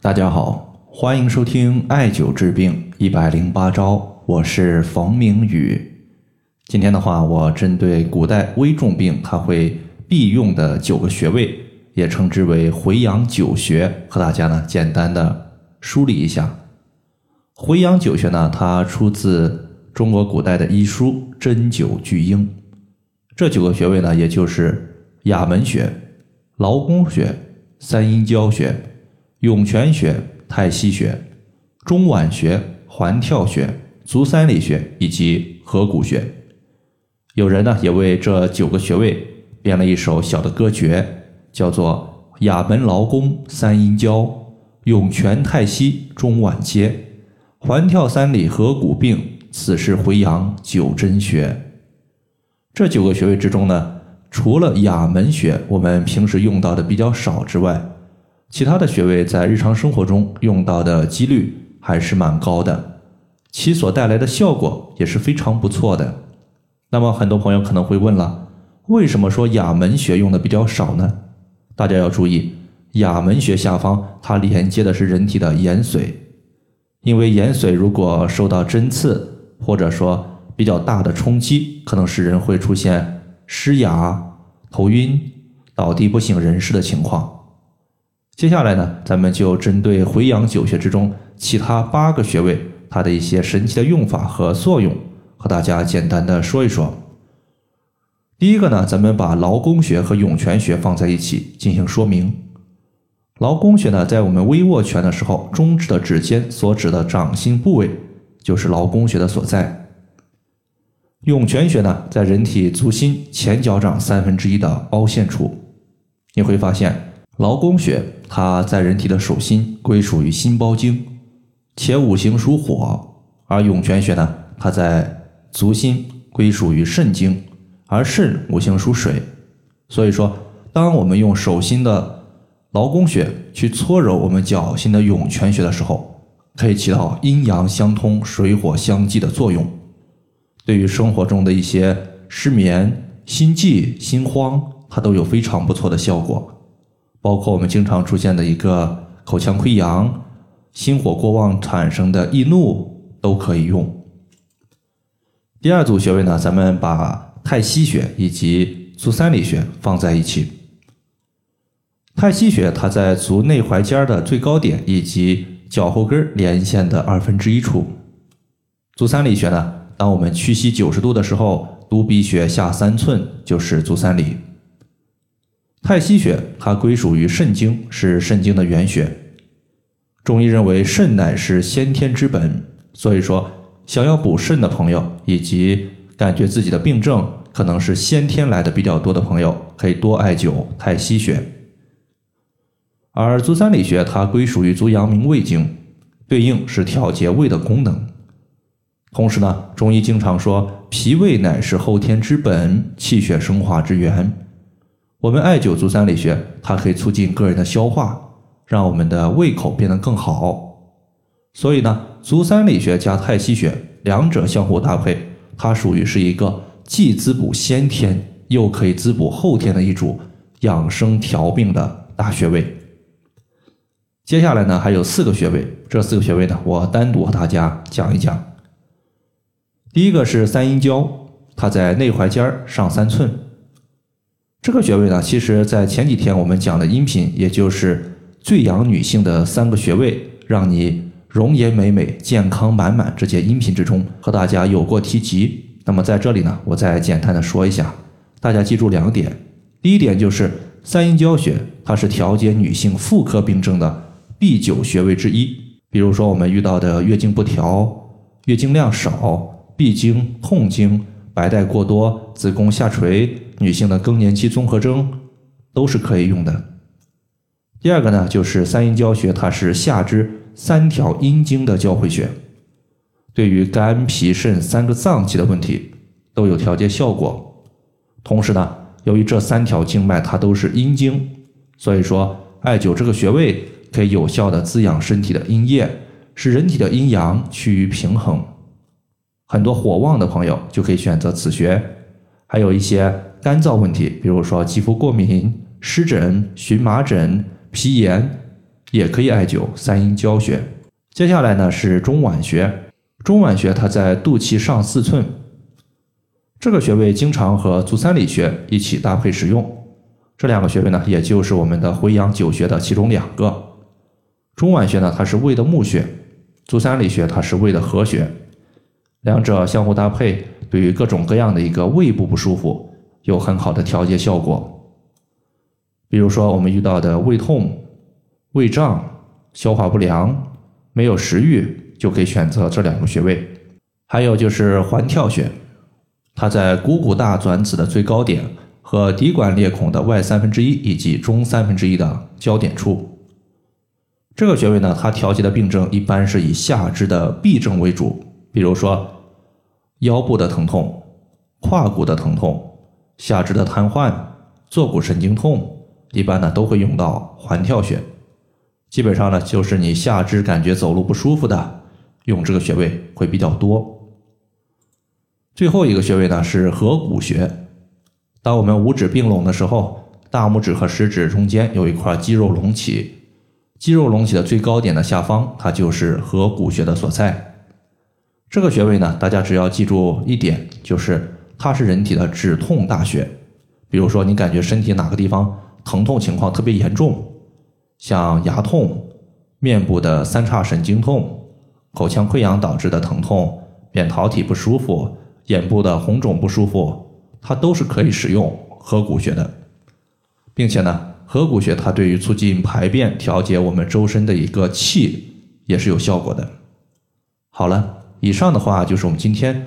大家好，欢迎收听艾灸治病一百零八招，我是冯明宇。今天的话，我针对古代危重病，它会必用的九个穴位，也称之为回阳九穴，和大家呢简单的梳理一下。回阳九穴呢，它出自中国古代的医书《针灸巨婴》，这九个穴位呢，也就是哑门穴、劳宫穴、三阴交穴。涌泉穴、太溪穴、中脘穴、环跳穴、足三里穴以及合谷穴，有人呢也为这九个穴位编了一首小的歌诀，叫做“哑门劳宫三阴交，涌泉太溪中脘接，环跳三里合谷并，此是回阳九针穴”。这九个穴位之中呢，除了哑门穴，我们平时用到的比较少之外。其他的穴位在日常生活中用到的几率还是蛮高的，其所带来的效果也是非常不错的。那么很多朋友可能会问了，为什么说哑门穴用的比较少呢？大家要注意，哑门穴下方它连接的是人体的眼髓，因为眼髓如果受到针刺或者说比较大的冲击，可能使人会出现失哑、头晕、倒地不省人事的情况。接下来呢，咱们就针对回阳九穴之中其他八个穴位，它的一些神奇的用法和作用，和大家简单的说一说。第一个呢，咱们把劳宫穴和涌泉穴放在一起进行说明。劳宫穴呢，在我们微握拳的时候，中指的指尖所指的掌心部位，就是劳宫穴的所在。涌泉穴呢，在人体足心前脚掌三分之一的凹陷处，你会发现。劳宫穴，它在人体的手心，归属于心包经，且五行属火；而涌泉穴呢，它在足心，归属于肾经，而肾五行属水。所以说，当我们用手心的劳宫穴去搓揉我们脚心的涌泉穴的时候，可以起到阴阳相通、水火相济的作用，对于生活中的一些失眠、心悸、心慌，它都有非常不错的效果。包括我们经常出现的一个口腔溃疡、心火过旺产生的易怒都可以用。第二组穴位呢，咱们把太溪穴以及足三里穴放在一起。太溪穴它在足内踝尖的最高点以及脚后跟连线的二分之一处。足三里穴呢，当我们屈膝九十度的时候，督鼻穴下三寸就是足三里。太溪穴它归属于肾经，是肾经的原穴。中医认为肾乃是先天之本，所以说想要补肾的朋友，以及感觉自己的病症可能是先天来的比较多的朋友，可以多艾灸太溪穴。而足三里穴它归属于足阳明胃经，对应是调节胃的功能。同时呢，中医经常说脾胃乃是后天之本，气血生化之源。我们艾灸足三里穴，它可以促进个人的消化，让我们的胃口变得更好。所以呢，足三里穴加太溪穴两者相互搭配，它属于是一个既滋补先天又可以滋补后天的一组养生调病的大穴位。接下来呢，还有四个穴位，这四个穴位呢，我单独和大家讲一讲。第一个是三阴交，它在内踝尖上三寸。这个穴位呢，其实，在前几天我们讲的音频，也就是最养女性的三个穴位，让你容颜美美、健康满满这节音频之中，和大家有过提及。那么在这里呢，我再简单的说一下，大家记住两点。第一点就是三阴交穴，它是调节女性妇科病症的必灸穴位之一。比如说我们遇到的月经不调、月经量少、闭经、痛经、白带过多、子宫下垂。女性的更年期综合征都是可以用的。第二个呢，就是三阴交穴，它是下肢三条阴经的交汇穴，对于肝脾肾三个脏器的问题都有调节效果。同时呢，由于这三条经脉它都是阴经，所以说艾灸这个穴位可以有效的滋养身体的阴液，使人体的阴阳趋于平衡。很多火旺的朋友就可以选择此穴，还有一些。干燥问题，比如说肌肤过敏、湿疹、荨麻疹、皮炎，也可以艾灸三阴交穴。接下来呢是中脘穴，中脘穴它在肚脐上四寸，这个穴位经常和足三里穴一起搭配使用。这两个穴位呢，也就是我们的回阳九穴的其中两个。中脘穴呢，它是胃的募穴；足三里穴它是胃的合穴，两者相互搭配，对于各种各样的一个胃部不舒服有很好的调节效果。比如说，我们遇到的胃痛、胃胀、消化不良。没有食欲就可以选择这两个穴位，还有就是环跳穴，它在股骨大转子的最高点和骶管裂孔的外三分之一以及中三分之一的交点处。这个穴位呢，它调节的病症一般是以下肢的痹症为主，比如说腰部的疼痛、胯骨的疼痛、下肢的瘫痪、坐骨神经痛，一般呢都会用到环跳穴。基本上呢，就是你下肢感觉走路不舒服的，用这个穴位会比较多。最后一个穴位呢是合谷穴。当我们五指并拢的时候，大拇指和食指中间有一块肌肉隆起，肌肉隆起的最高点的下方，它就是合谷穴的所在。这个穴位呢，大家只要记住一点，就是它是人体的止痛大穴。比如说，你感觉身体哪个地方疼痛情况特别严重。像牙痛、面部的三叉神经痛、口腔溃疡导致的疼痛、扁桃体不舒服、眼部的红肿不舒服，它都是可以使用合谷穴的，并且呢，合谷穴它对于促进排便、调节我们周身的一个气也是有效果的。好了，以上的话就是我们今天